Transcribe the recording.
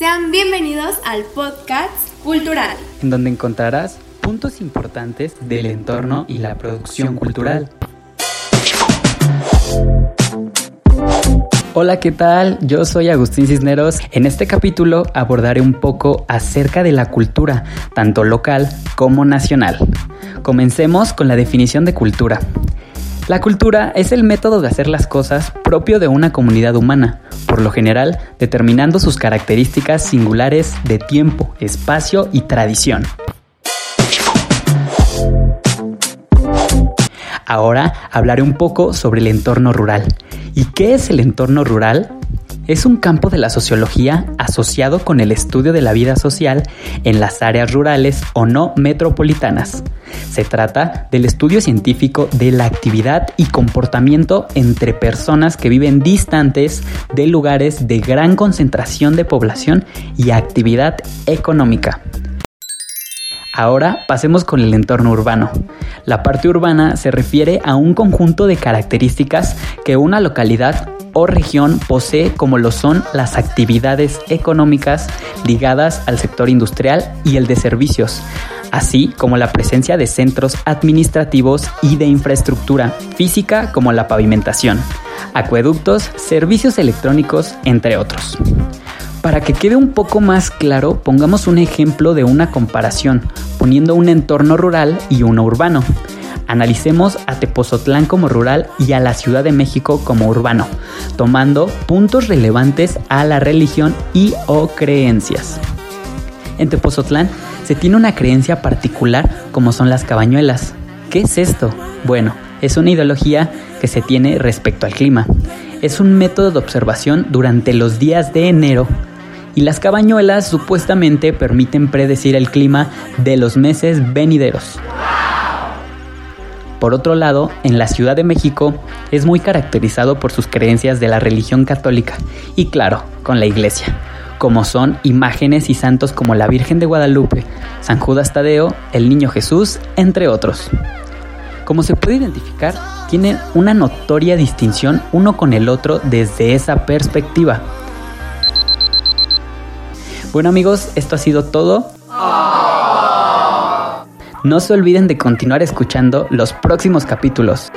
Sean bienvenidos al podcast cultural, en donde encontrarás puntos importantes del entorno y la producción cultural. Hola, ¿qué tal? Yo soy Agustín Cisneros. En este capítulo abordaré un poco acerca de la cultura, tanto local como nacional. Comencemos con la definición de cultura. La cultura es el método de hacer las cosas propio de una comunidad humana, por lo general determinando sus características singulares de tiempo, espacio y tradición. Ahora hablaré un poco sobre el entorno rural. ¿Y qué es el entorno rural? Es un campo de la sociología asociado con el estudio de la vida social en las áreas rurales o no metropolitanas. Se trata del estudio científico de la actividad y comportamiento entre personas que viven distantes de lugares de gran concentración de población y actividad económica. Ahora pasemos con el entorno urbano. La parte urbana se refiere a un conjunto de características que una localidad o región posee como lo son las actividades económicas ligadas al sector industrial y el de servicios, así como la presencia de centros administrativos y de infraestructura física como la pavimentación, acueductos, servicios electrónicos, entre otros. Para que quede un poco más claro, pongamos un ejemplo de una comparación, poniendo un entorno rural y uno urbano. Analicemos a Tepozotlán como rural y a la Ciudad de México como urbano, tomando puntos relevantes a la religión y o creencias. En Tepozotlán se tiene una creencia particular como son las cabañuelas. ¿Qué es esto? Bueno, es una ideología que se tiene respecto al clima. Es un método de observación durante los días de enero y las cabañuelas supuestamente permiten predecir el clima de los meses venideros. Por otro lado, en la Ciudad de México es muy caracterizado por sus creencias de la religión católica y claro, con la iglesia, como son imágenes y santos como la Virgen de Guadalupe, San Judas Tadeo, el Niño Jesús, entre otros. Como se puede identificar, tienen una notoria distinción uno con el otro desde esa perspectiva. Bueno amigos, esto ha sido todo. No se olviden de continuar escuchando los próximos capítulos.